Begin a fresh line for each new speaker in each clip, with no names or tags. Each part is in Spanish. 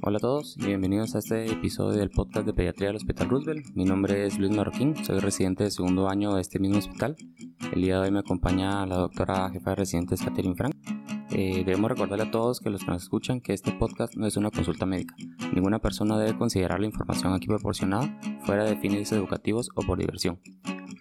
Hola a todos y bienvenidos a este episodio del podcast de pediatría del Hospital Roosevelt. Mi nombre es Luis Marroquín, soy residente de segundo año de este mismo hospital. El día de hoy me acompaña la doctora jefa de residentes Catherine Frank. Eh, debemos recordarle a todos que los que nos escuchan que este podcast no es una consulta médica. Ninguna persona debe considerar la información aquí proporcionada fuera de fines educativos o por diversión.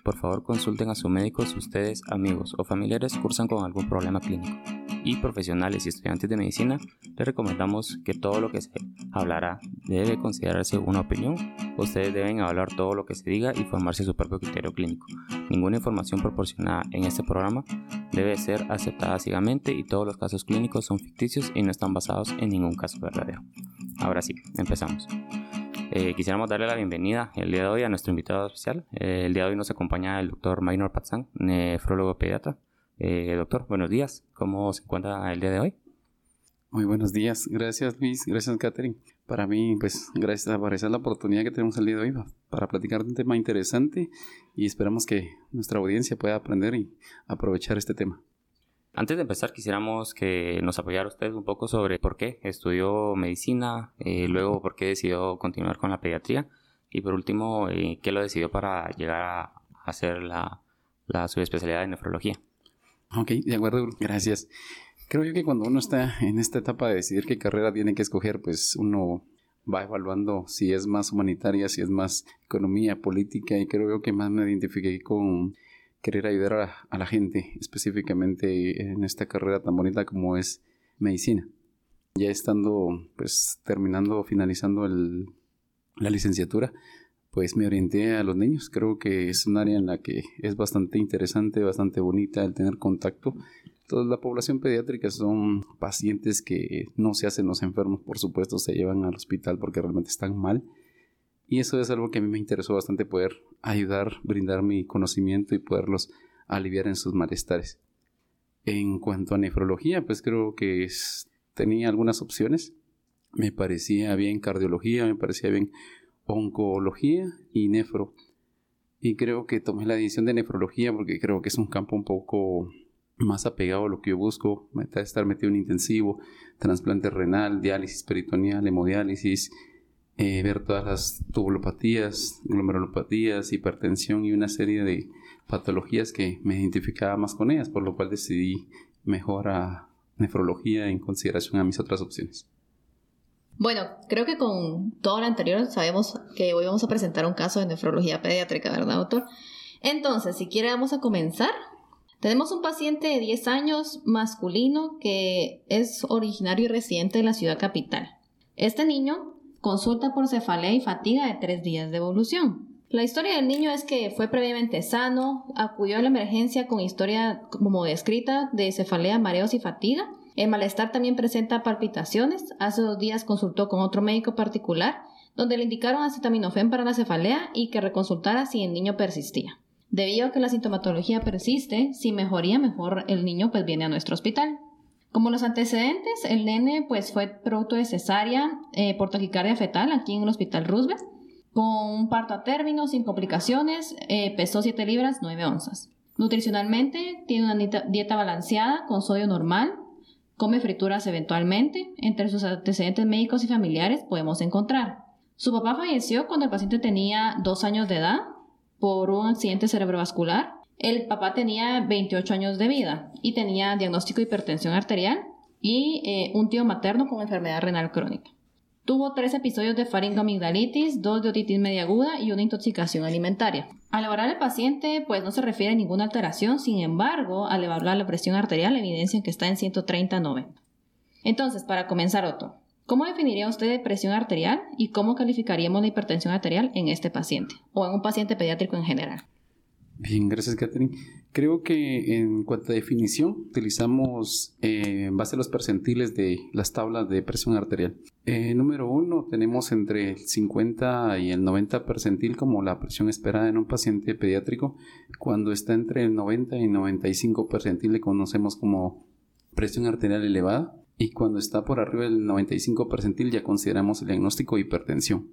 Por favor consulten a su médico si ustedes, amigos o familiares cursan con algún problema clínico y profesionales y estudiantes de medicina, les recomendamos que todo lo que se hablará debe considerarse una opinión. Ustedes deben evaluar todo lo que se diga y formarse su propio criterio clínico. Ninguna información proporcionada en este programa debe ser aceptada ciegamente y todos los casos clínicos son ficticios y no están basados en ningún caso verdadero. Ahora sí, empezamos. Eh, quisiéramos darle la bienvenida el día de hoy a nuestro invitado especial. Eh, el día de hoy nos acompaña el doctor Maynor Patzán, nefrólogo pediatra. Eh, doctor, buenos días. ¿Cómo se encuentra el día de hoy?
Muy buenos días. Gracias, Luis. Gracias, Catherine. Para mí, pues, gracias por esa la oportunidad que tenemos el día de hoy para platicar de un tema interesante y esperamos que nuestra audiencia pueda aprender y aprovechar este tema.
Antes de empezar, quisiéramos que nos apoyara usted un poco sobre por qué estudió medicina, eh, luego por qué decidió continuar con la pediatría y por último, eh, qué lo decidió para llegar a hacer la, la subespecialidad de nefrología.
Ok, de acuerdo, gracias. Creo yo que cuando uno está en esta etapa de decidir qué carrera tiene que escoger, pues uno va evaluando si es más humanitaria, si es más economía, política, y creo yo que más me identifiqué con querer ayudar a, la gente, específicamente en esta carrera tan bonita como es medicina. Ya estando, pues, terminando, finalizando el, la licenciatura, pues me orienté a los niños. Creo que es un área en la que es bastante interesante, bastante bonita el tener contacto. Toda la población pediátrica son pacientes que no se hacen los enfermos, por supuesto, se llevan al hospital porque realmente están mal. Y eso es algo que a mí me interesó bastante poder ayudar, brindar mi conocimiento y poderlos aliviar en sus malestares. En cuanto a nefrología, pues creo que tenía algunas opciones. Me parecía bien cardiología, me parecía bien oncología y nefro. Y creo que tomé la decisión de nefrología porque creo que es un campo un poco más apegado a lo que yo busco, estar metido en intensivo, trasplante renal, diálisis peritoneal, hemodiálisis, eh, ver todas las tubulopatías, glomerulopatías, hipertensión y una serie de patologías que me identificaba más con ellas, por lo cual decidí mejor a nefrología en consideración a mis otras opciones.
Bueno, creo que con todo lo anterior sabemos que hoy vamos a presentar un caso de nefrología pediátrica, ¿verdad, doctor? Entonces, si quiere, vamos a comenzar. Tenemos un paciente de 10 años masculino que es originario y residente de la ciudad capital. Este niño consulta por cefalea y fatiga de 3 días de evolución. La historia del niño es que fue previamente sano, acudió a la emergencia con historia como descrita de cefalea, mareos y fatiga el malestar también presenta palpitaciones. Hace dos días consultó con otro médico particular, donde le indicaron acetaminofén para la cefalea y que reconsultara si el niño persistía. Debido a que la sintomatología persiste, si mejoría mejor el niño pues viene a nuestro hospital. Como los antecedentes, el nene pues fue producto de cesárea eh, por taquicardia fetal aquí en el hospital Roosevelt, con un parto a término sin complicaciones, eh, pesó 7 libras 9 onzas. Nutricionalmente tiene una dieta balanceada con sodio normal, Come frituras eventualmente. Entre sus antecedentes médicos y familiares podemos encontrar. Su papá falleció cuando el paciente tenía dos años de edad por un accidente cerebrovascular. El papá tenía 28 años de vida y tenía diagnóstico de hipertensión arterial y eh, un tío materno con enfermedad renal crónica. Tuvo tres episodios de faringoamigdalitis, dos de otitis media aguda y una intoxicación alimentaria. Al evaluar al paciente, pues no se refiere a ninguna alteración, sin embargo, al evaluar la presión arterial evidencia que está en 130-90. Entonces, para comenzar, Otto, ¿cómo definiría usted presión arterial y cómo calificaríamos la hipertensión arterial en este paciente o en un paciente pediátrico en general?
Bien, gracias Catherine. Creo que en cuanto a definición utilizamos eh, en base a los percentiles de las tablas de presión arterial. Eh, número uno, tenemos entre el 50 y el 90 percentil como la presión esperada en un paciente pediátrico. Cuando está entre el 90 y 95 percentil le conocemos como presión arterial elevada. Y cuando está por arriba del 95 percentil ya consideramos el diagnóstico de hipertensión.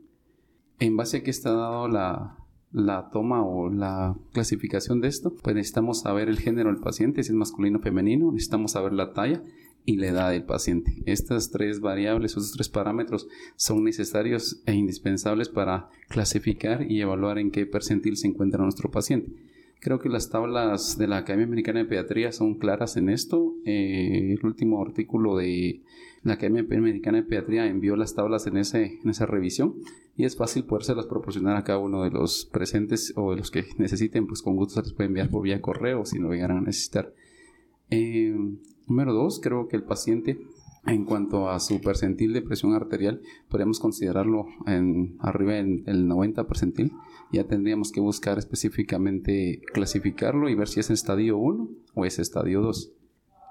En base a que está dado la, la toma o la clasificación de esto, pues necesitamos saber el género del paciente, si es masculino o femenino, necesitamos saber la talla y la edad del paciente. Estas tres variables, estos tres parámetros son necesarios e indispensables para clasificar y evaluar en qué percentil se encuentra nuestro paciente. Creo que las tablas de la Academia Americana de Pediatría son claras en esto. Eh, el último artículo de la Academia Americana de Pediatría envió las tablas en, ese, en esa revisión y es fácil podérselas proporcionar a cada uno de los presentes o de los que necesiten, pues con gusto se les puede enviar por vía correo si no llegaran a necesitar. Eh, número dos, creo que el paciente en cuanto a su percentil de presión arterial, podríamos considerarlo en, arriba del 90 percentil. Ya tendríamos que buscar específicamente clasificarlo y ver si es estadio 1 o es estadio 2.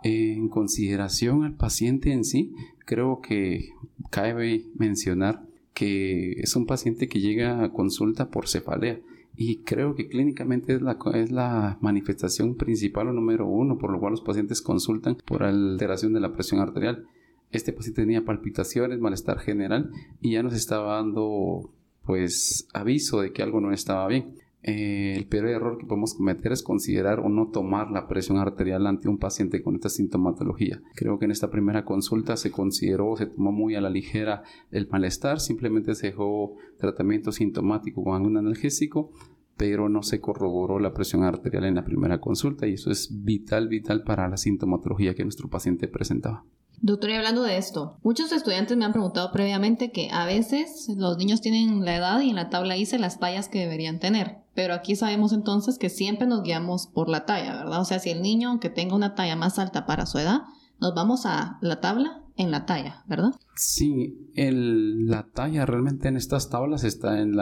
En consideración al paciente en sí, creo que cabe mencionar que es un paciente que llega a consulta por cefalea y creo que clínicamente es la, es la manifestación principal o número uno por lo cual los pacientes consultan por alteración de la presión arterial. Este paciente tenía palpitaciones, malestar general y ya nos estaba dando pues aviso de que algo no estaba bien. Eh, el peor error que podemos cometer es considerar o no tomar la presión arterial ante un paciente con esta sintomatología. Creo que en esta primera consulta se consideró, se tomó muy a la ligera el malestar, simplemente se dejó tratamiento sintomático con algún analgésico, pero no se corroboró la presión arterial en la primera consulta y eso es vital, vital para la sintomatología que nuestro paciente presentaba.
Doctor, y hablando de esto, muchos estudiantes me han preguntado previamente que a veces los niños tienen la edad y en la tabla dice las tallas que deberían tener. Pero aquí sabemos entonces que siempre nos guiamos por la talla, ¿verdad? O sea, si el niño, aunque tenga una talla más alta para su edad, nos vamos a la tabla en la talla, ¿verdad?
Sí, la talla realmente en estas tablas está en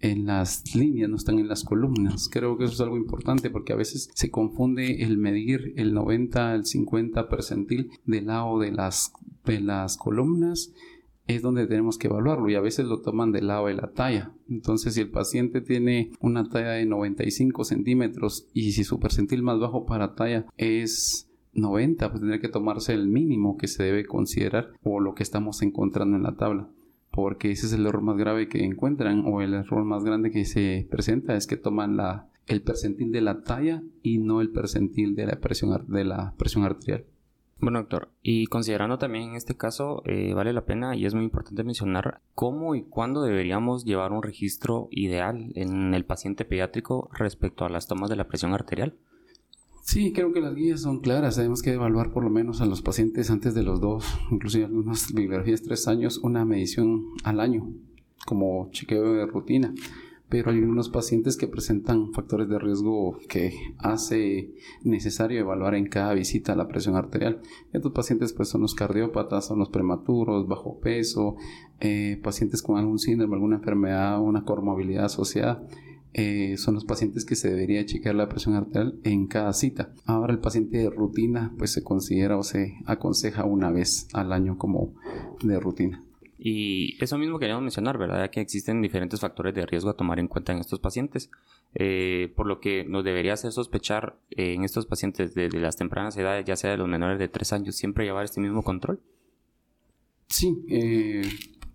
en las líneas, no están en las columnas. Creo que eso es algo importante porque a veces se confunde el medir el 90, el 50 percentil del lado de las, de las columnas es donde tenemos que evaluarlo y a veces lo toman del lado de la talla. Entonces, si el paciente tiene una talla de 95 centímetros y si su percentil más bajo para talla es 90, pues tendría que tomarse el mínimo que se debe considerar o lo que estamos encontrando en la tabla porque ese es el error más grave que encuentran o el error más grande que se presenta es que toman la, el percentil de la talla y no el percentil de la presión, de la presión arterial.
Bueno, doctor, y considerando también en este caso, eh, vale la pena y es muy importante mencionar cómo y cuándo deberíamos llevar un registro ideal en el paciente pediátrico respecto a las tomas de la presión arterial.
Sí, creo que las guías son claras. Tenemos que evaluar por lo menos a los pacientes antes de los dos, inclusive algunas bibliografías tres años, una medición al año como chequeo de rutina. Pero hay unos pacientes que presentan factores de riesgo que hace necesario evaluar en cada visita la presión arterial. Estos pacientes pues son los cardiópatas, son los prematuros, bajo peso, eh, pacientes con algún síndrome, alguna enfermedad, una comorbilidad asociada eh, son los pacientes que se debería chequear la presión arterial en cada cita. Ahora el paciente de rutina pues se considera o se aconseja una vez al año como de rutina.
Y eso mismo queríamos mencionar, ¿verdad? Que existen diferentes factores de riesgo a tomar en cuenta en estos pacientes, eh, por lo que nos debería hacer sospechar eh, en estos pacientes desde las tempranas edades, ya sea de los menores de 3 años, siempre llevar este mismo control.
Sí, eh,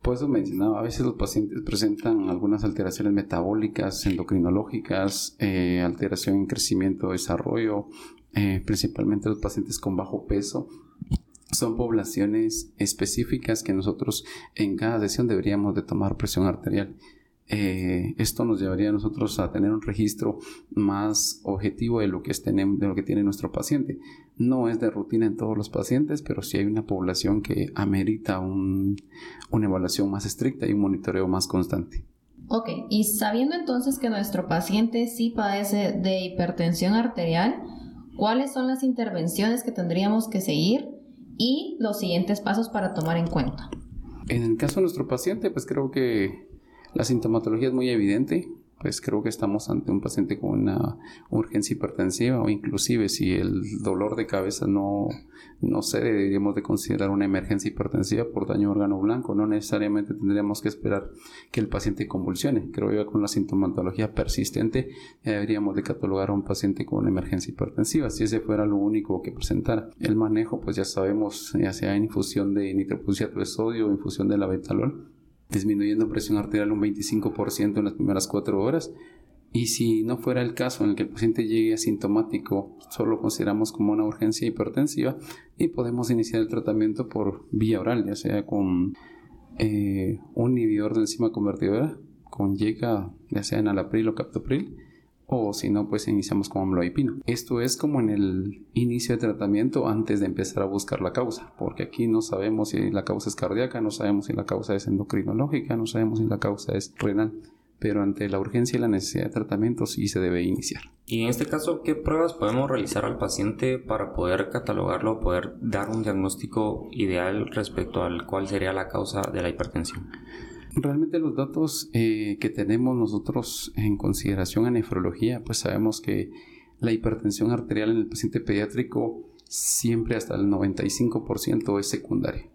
por eso mencionaba, a veces los pacientes presentan algunas alteraciones metabólicas, endocrinológicas, eh, alteración en crecimiento, desarrollo, eh, principalmente los pacientes con bajo peso. Son poblaciones específicas que nosotros en cada sesión deberíamos de tomar presión arterial. Eh, esto nos llevaría a nosotros a tener un registro más objetivo de lo que, de lo que tiene nuestro paciente. No es de rutina en todos los pacientes, pero sí hay una población que amerita una evaluación más estricta y un monitoreo más constante.
Ok, y sabiendo entonces que nuestro paciente sí padece de hipertensión arterial, ¿cuáles son las intervenciones que tendríamos que seguir y los siguientes pasos para tomar en cuenta?
En el caso de nuestro paciente, pues creo que la sintomatología es muy evidente, pues creo que estamos ante un paciente con una urgencia hipertensiva o inclusive si el dolor de cabeza no, no se deberíamos de considerar una emergencia hipertensiva por daño órgano blanco, no necesariamente tendríamos que esperar que el paciente convulsione. Creo que con la sintomatología persistente deberíamos de catalogar a un paciente con una emergencia hipertensiva, si ese fuera lo único que presentara. El manejo, pues ya sabemos, ya sea infusión de nitroprusiato de sodio o infusión de la betalol, disminuyendo presión arterial un 25% en las primeras cuatro horas. Y si no fuera el caso en el que el paciente llegue asintomático, solo consideramos como una urgencia hipertensiva y podemos iniciar el tratamiento por vía oral, ya sea con eh, un inhibidor de enzima convertidora, con YECA, ya sea en alapril o captopril, o si no, pues iniciamos con amlodipino. Esto es como en el inicio de tratamiento antes de empezar a buscar la causa, porque aquí no sabemos si la causa es cardíaca, no sabemos si la causa es endocrinológica, no sabemos si la causa es renal pero ante la urgencia y la necesidad de tratamiento sí se debe iniciar.
Y en este caso, ¿qué pruebas podemos realizar al paciente para poder catalogarlo, poder dar un diagnóstico ideal respecto al cuál sería la causa de la hipertensión?
Realmente los datos eh, que tenemos nosotros en consideración en nefrología, pues sabemos que la hipertensión arterial en el paciente pediátrico siempre hasta el 95% es secundaria.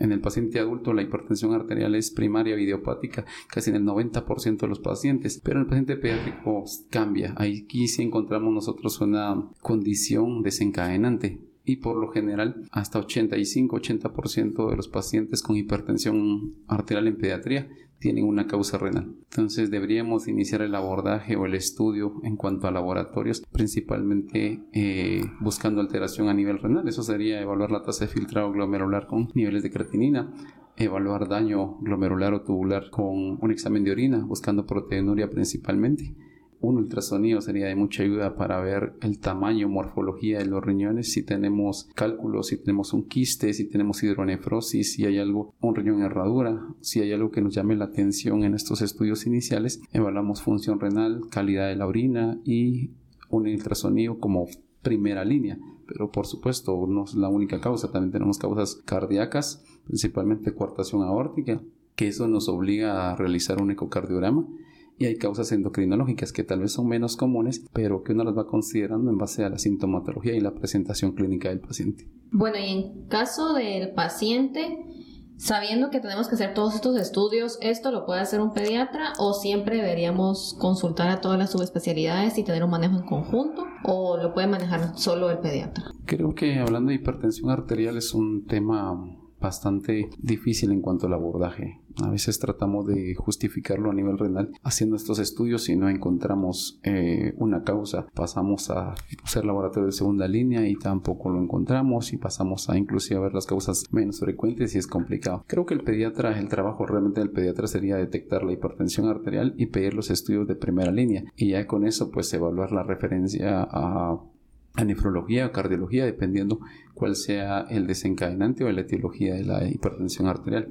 En el paciente adulto la hipertensión arterial es primaria idiopática casi en el 90% de los pacientes, pero en el paciente pediátrico cambia. Aquí sí encontramos nosotros una condición desencadenante y por lo general hasta 85-80% de los pacientes con hipertensión arterial en pediatría tienen una causa renal. Entonces deberíamos iniciar el abordaje o el estudio en cuanto a laboratorios, principalmente eh, buscando alteración a nivel renal. Eso sería evaluar la tasa de filtrado glomerular con niveles de creatinina, evaluar daño glomerular o tubular con un examen de orina, buscando proteinuria principalmente un ultrasonido sería de mucha ayuda para ver el tamaño, morfología de los riñones, si tenemos cálculos, si tenemos un quiste, si tenemos hidronefrosis, si hay algo, un riñón herradura, si hay algo que nos llame la atención en estos estudios iniciales, evaluamos función renal, calidad de la orina y un ultrasonido como primera línea. Pero por supuesto no es la única causa, también tenemos causas cardíacas, principalmente coartación aórtica, que eso nos obliga a realizar un ecocardiograma y hay causas endocrinológicas que tal vez son menos comunes, pero que uno las va considerando en base a la sintomatología y la presentación clínica del paciente.
Bueno, y en caso del paciente, sabiendo que tenemos que hacer todos estos estudios, ¿esto lo puede hacer un pediatra o siempre deberíamos consultar a todas las subespecialidades y tener un manejo en conjunto o lo puede manejar solo el pediatra?
Creo que hablando de hipertensión arterial es un tema bastante difícil en cuanto al abordaje. A veces tratamos de justificarlo a nivel renal haciendo estos estudios y no encontramos eh, una causa. Pasamos a hacer laboratorio de segunda línea y tampoco lo encontramos y pasamos a inclusive a ver las causas menos frecuentes y es complicado. Creo que el pediatra, el trabajo realmente del pediatra sería detectar la hipertensión arterial y pedir los estudios de primera línea y ya con eso pues evaluar la referencia a a nefrología o cardiología, dependiendo cuál sea el desencadenante o la etiología de la hipertensión arterial.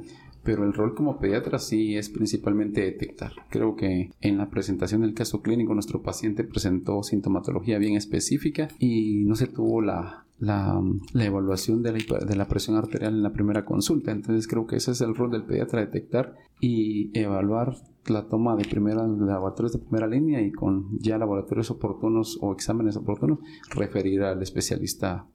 Pero el rol como pediatra sí es principalmente detectar. Creo que en la presentación del caso clínico nuestro paciente presentó sintomatología bien específica y no se tuvo la, la, evaluación de la, de la, presión arterial en la primera consulta. Entonces creo que ese es el rol del pediatra, detectar y evaluar la toma de primera laboratorios de primera línea y con ya laboratorios oportunos o exámenes oportunos referir al especialista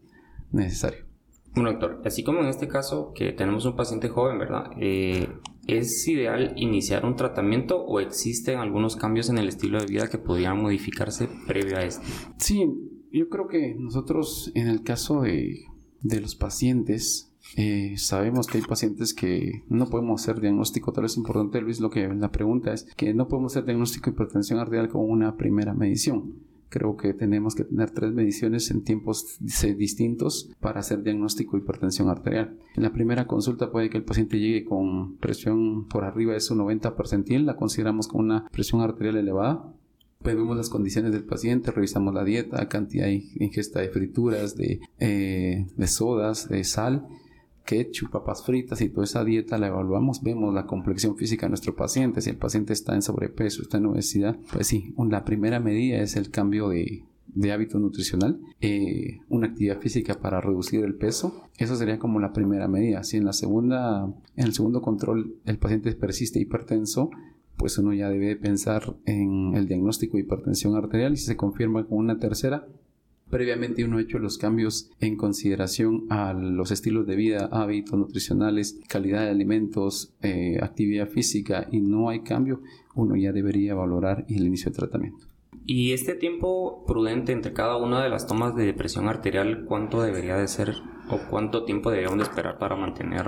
necesario.
Bueno, doctor, así como en este caso que tenemos un paciente joven, ¿verdad? Eh, ¿Es ideal iniciar un tratamiento o existen algunos cambios en el estilo de vida que podrían modificarse previo a esto?
Sí, yo creo que nosotros en el caso de, de los pacientes eh, sabemos que hay pacientes que no podemos hacer diagnóstico, tal vez importante Luis, lo que la pregunta es que no podemos hacer diagnóstico de hipertensión arterial con una primera medición. Creo que tenemos que tener tres mediciones en tiempos distintos para hacer diagnóstico de hipertensión arterial. En la primera consulta puede que el paciente llegue con presión por arriba de su 90 percentil, la consideramos como una presión arterial elevada vemos las condiciones del paciente, revisamos la dieta, cantidad de ingesta de frituras, de, eh, de sodas, de sal ketchup, papas fritas y toda esa dieta la evaluamos, vemos la complexión física de nuestro paciente. Si el paciente está en sobrepeso, está en obesidad, pues sí, la primera medida es el cambio de, hábito nutricional, eh, una actividad física para reducir el peso. Eso sería como la primera medida. Si en la segunda, en el segundo control el paciente persiste hipertenso, pues uno ya debe pensar en el diagnóstico de hipertensión arterial y si se confirma con una tercera, previamente uno ha hecho los cambios en consideración a los estilos de vida, hábitos nutricionales, calidad de alimentos, eh, actividad física y no hay cambio, uno ya debería valorar el inicio de tratamiento.
¿Y este tiempo prudente entre cada una de las tomas de presión arterial, cuánto debería de ser o cuánto tiempo deberíamos de esperar para mantener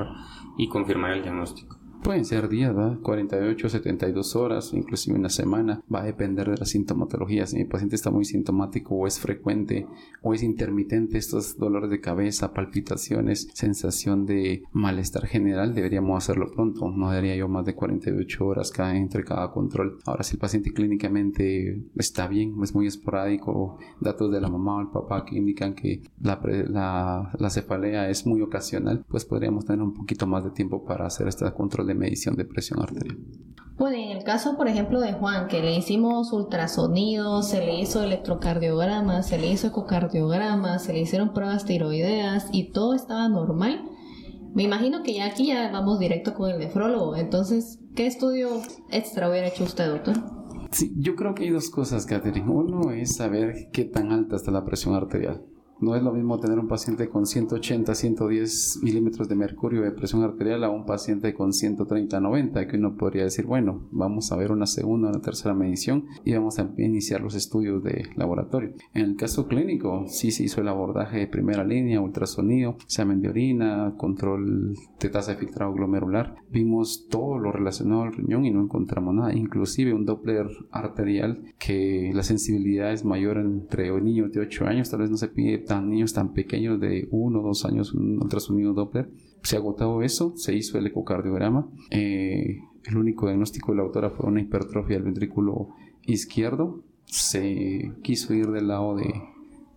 y confirmar el diagnóstico?
Pueden ser días, ¿verdad? 48, 72 horas, inclusive una semana. Va a depender de la sintomatología. Si mi paciente está muy sintomático o es frecuente o es intermitente, estos dolores de cabeza, palpitaciones, sensación de malestar general, deberíamos hacerlo pronto. No daría yo más de 48 horas cada, entre cada control. Ahora, si el paciente clínicamente está bien, es muy esporádico, datos de la mamá o el papá que indican que la, la, la cefalea es muy ocasional, pues podríamos tener un poquito más de tiempo para hacer este control de medición de presión arterial.
Bueno, en el caso, por ejemplo, de Juan, que le hicimos ultrasonido, se le hizo electrocardiograma, se le hizo ecocardiograma, se le hicieron pruebas tiroideas y todo estaba normal. Me imagino que ya aquí ya vamos directo con el nefrólogo. Entonces, ¿qué estudio extra hubiera hecho usted, doctor?
Sí, yo creo que hay dos cosas, Catherine. Uno es saber qué tan alta está la presión arterial. No es lo mismo tener un paciente con 180, 110 milímetros de mercurio de presión arterial a un paciente con 130, 90, que uno podría decir, bueno, vamos a ver una segunda, una tercera medición y vamos a iniciar los estudios de laboratorio. En el caso clínico, sí se hizo el abordaje de primera línea, ultrasonido, examen de orina, control de tasa de filtrado glomerular. Vimos todo lo relacionado al riñón y no encontramos nada, inclusive un Doppler arterial que la sensibilidad es mayor entre niños de 8 años, tal vez no se pide tan niños tan pequeños de uno o dos años un ultrasonido Doppler. Se agotado eso, se hizo el ecocardiograma. Eh, el único diagnóstico de la autora fue una hipertrofia del ventrículo izquierdo. Se quiso ir del lado de,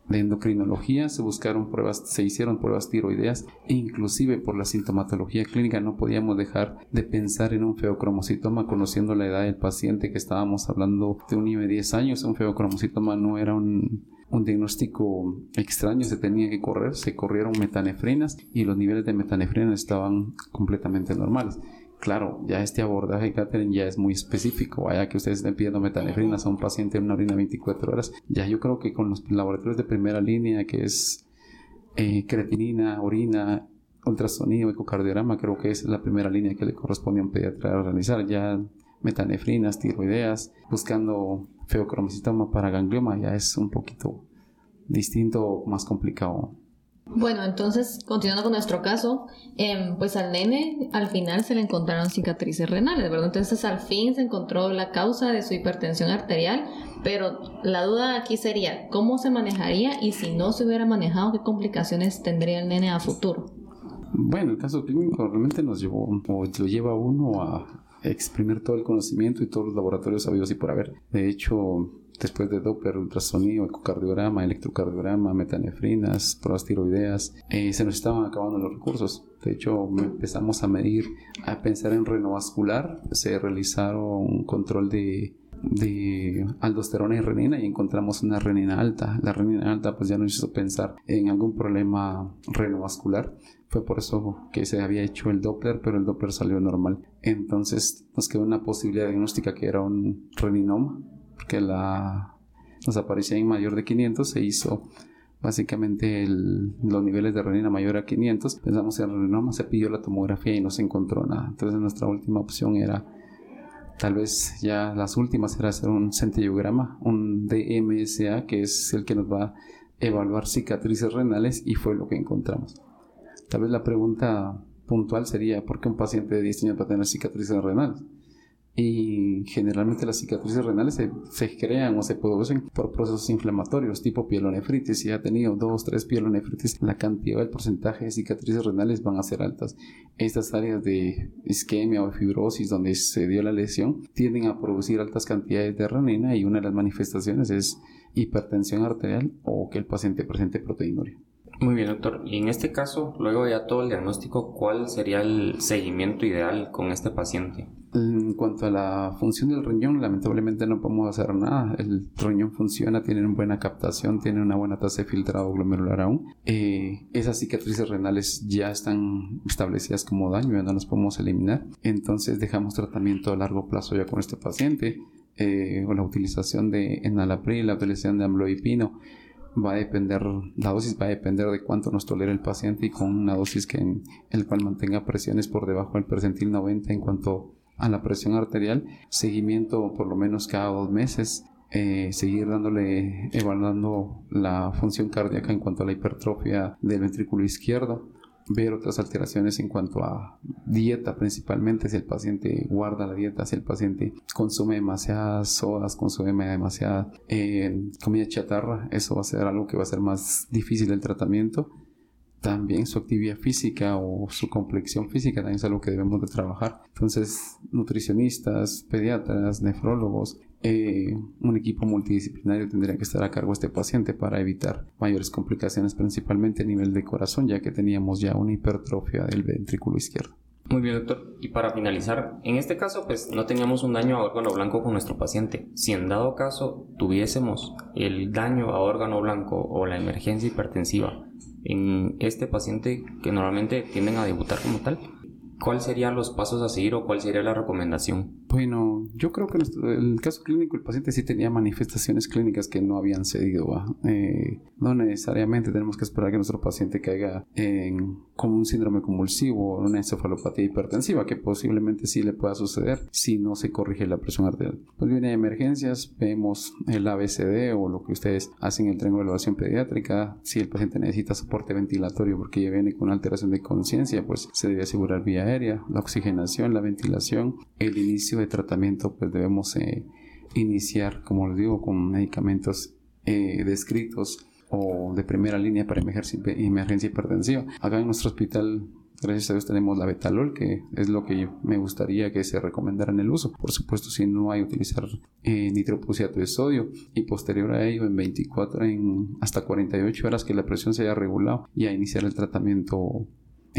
de endocrinología, se buscaron pruebas, se hicieron pruebas tiroideas e inclusive por la sintomatología clínica no podíamos dejar de pensar en un feocromocitoma conociendo la edad del paciente que estábamos hablando de un niño de 10 años, un feocromocitoma no era un un diagnóstico extraño se tenía que correr, se corrieron metanefrinas y los niveles de metanefrinas estaban completamente normales. Claro, ya este abordaje, Catherine, ya es muy específico. Vaya que ustedes estén pidiendo metanefrinas a un paciente en una orina 24 horas. Ya yo creo que con los laboratorios de primera línea, que es eh, creatinina, orina, ultrasonido, ecocardiograma, creo que es la primera línea que le corresponde a un pediatra realizar. Ya metanefrinas, tiroideas, buscando feocromocitoma para ganglioma ya es un poquito distinto, más complicado.
Bueno, entonces, continuando con nuestro caso, em, pues al nene al final se le encontraron cicatrices renales, ¿verdad? Entonces al fin se encontró la causa de su hipertensión arterial, pero la duda aquí sería, ¿cómo se manejaría y si no se hubiera manejado, qué complicaciones tendría el nene a futuro?
Bueno, el caso clínico realmente nos llevó, o lo lleva uno a, exprimir todo el conocimiento y todos los laboratorios sabidos y por haber. De hecho, después de Doppler, ultrasonido, ecocardiograma, electrocardiograma, metanefrinas, pruebas tiroideas, eh, se nos estaban acabando los recursos. De hecho, empezamos a medir, a pensar en renovascular. Se realizaron un control de de aldosterona y renina y encontramos una renina alta. La renina alta pues ya nos hizo pensar en algún problema renovascular. Fue por eso que se había hecho el Doppler, pero el Doppler salió normal. Entonces nos quedó una posibilidad diagnóstica que era un reninoma, porque la, nos aparecía en mayor de 500, se hizo básicamente los niveles de renina mayor a 500. Pensamos en reninoma, se pidió la tomografía y no se encontró nada. Entonces nuestra última opción era Tal vez ya las últimas era hacer un centellograma, un DMSA, que es el que nos va a evaluar cicatrices renales y fue lo que encontramos. Tal vez la pregunta puntual sería, ¿por qué un paciente de 10 años va a tener cicatrices renales? Y generalmente las cicatrices renales se, crean o se producen por procesos inflamatorios tipo pielonefritis. Si ha tenido dos, tres pielonefritis, la cantidad, el porcentaje de cicatrices renales van a ser altas. Estas áreas de isquemia o fibrosis donde se dio la lesión tienden a producir altas cantidades de renina y una de las manifestaciones es hipertensión arterial o que el paciente presente proteinuria.
Muy bien, doctor. Y en este caso, luego ya todo el diagnóstico, ¿cuál sería el seguimiento ideal con este paciente?
En cuanto a la función del riñón, lamentablemente no podemos hacer nada. El riñón funciona, tiene una buena captación, tiene una buena tasa de filtrado glomerular aún. Eh, esas cicatrices renales ya están establecidas como daño, ya no las podemos eliminar. Entonces dejamos tratamiento a largo plazo ya con este paciente. Eh, o la utilización de enalapril, la utilización de amloipino va a depender, la dosis va a depender de cuánto nos tolera el paciente y con una dosis que en el cual mantenga presiones por debajo del percentil 90 en cuanto a la presión arterial, seguimiento por lo menos cada dos meses, eh, seguir dándole, evaluando la función cardíaca en cuanto a la hipertrofia del ventrículo izquierdo ver otras alteraciones en cuanto a dieta principalmente, si el paciente guarda la dieta, si el paciente consume demasiadas sodas, consume demasiada eh, comida chatarra, eso va a ser algo que va a ser más difícil el tratamiento también su actividad física o su complexión física también es algo que debemos de trabajar. Entonces, nutricionistas, pediatras, nefrólogos, eh, un equipo multidisciplinario tendría que estar a cargo de este paciente para evitar mayores complicaciones, principalmente a nivel de corazón, ya que teníamos ya una hipertrofia del ventrículo izquierdo.
Muy bien, doctor. Y para finalizar, en este caso, pues no teníamos un daño a órgano blanco con nuestro paciente. Si en dado caso tuviésemos el daño a órgano blanco o la emergencia hipertensiva en este paciente que normalmente tienden a debutar como tal, ¿cuáles serían los pasos a seguir o cuál sería la recomendación?
Bueno, yo creo que en el caso clínico el paciente sí tenía manifestaciones clínicas que no habían cedido. Eh, no necesariamente tenemos que esperar que nuestro paciente caiga en como un síndrome convulsivo o una encefalopatía hipertensiva, que posiblemente sí le pueda suceder si no se corrige la presión arterial. Pues viene de emergencias, vemos el ABCD o lo que ustedes hacen el tren de evaluación pediátrica. Si el paciente necesita soporte ventilatorio porque ya viene con una alteración de conciencia, pues se debe asegurar vía aérea, la oxigenación, la ventilación, el inicio de tratamiento pues debemos eh, iniciar, como les digo, con medicamentos eh, descritos o de primera línea para emergencia, emergencia hipertensiva. Acá en nuestro hospital Gracias a Dios tenemos la betalol, que es lo que me gustaría que se recomendara en el uso. Por supuesto, si no hay utilizar eh, de sodio y posterior a ello en 24, en hasta 48 horas que la presión se haya regulado y a iniciar el tratamiento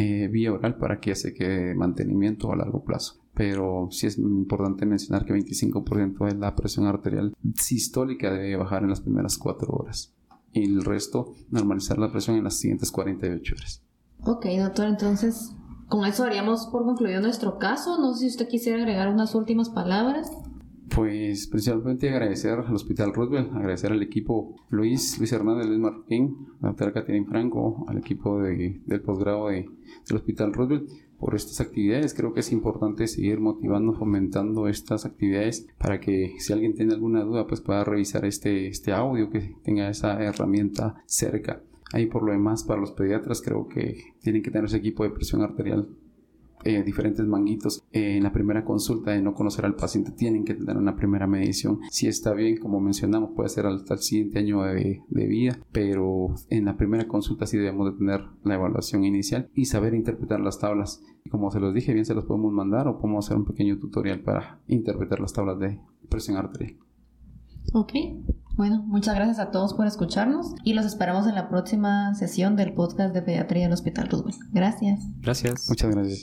eh, vía oral para que se quede mantenimiento a largo plazo pero sí es importante mencionar que 25% de la presión arterial sistólica debe bajar en las primeras 4 horas y el resto normalizar la presión en las siguientes 48 horas.
Ok, doctor, entonces con eso haríamos por concluido nuestro caso. No sé si usted quisiera agregar unas últimas palabras.
Pues principalmente agradecer al Hospital Roosevelt, agradecer al equipo Luis, Luis Hernández, Luis Martín, la doctora Caterina Franco, al equipo de, del posgrado de, del Hospital Roosevelt por estas actividades. Creo que es importante seguir motivando, fomentando estas actividades para que si alguien tiene alguna duda, pues pueda revisar este, este audio, que tenga esa herramienta cerca. Ahí por lo demás, para los pediatras creo que tienen que tener ese equipo de presión arterial eh, diferentes manguitos eh, en la primera consulta de no conocer al paciente tienen que tener una primera medición si está bien como mencionamos puede ser hasta el siguiente año de, de, vida pero en la primera consulta sí debemos de tener la evaluación inicial y saber interpretar las tablas como se los dije bien se los podemos mandar o podemos hacer un pequeño tutorial para interpretar las tablas de presión arterial
ok bueno, muchas gracias a todos por escucharnos y los esperamos en la próxima sesión del podcast de pediatría del Hospital Roosevelt. Gracias.
Gracias.
Muchas gracias.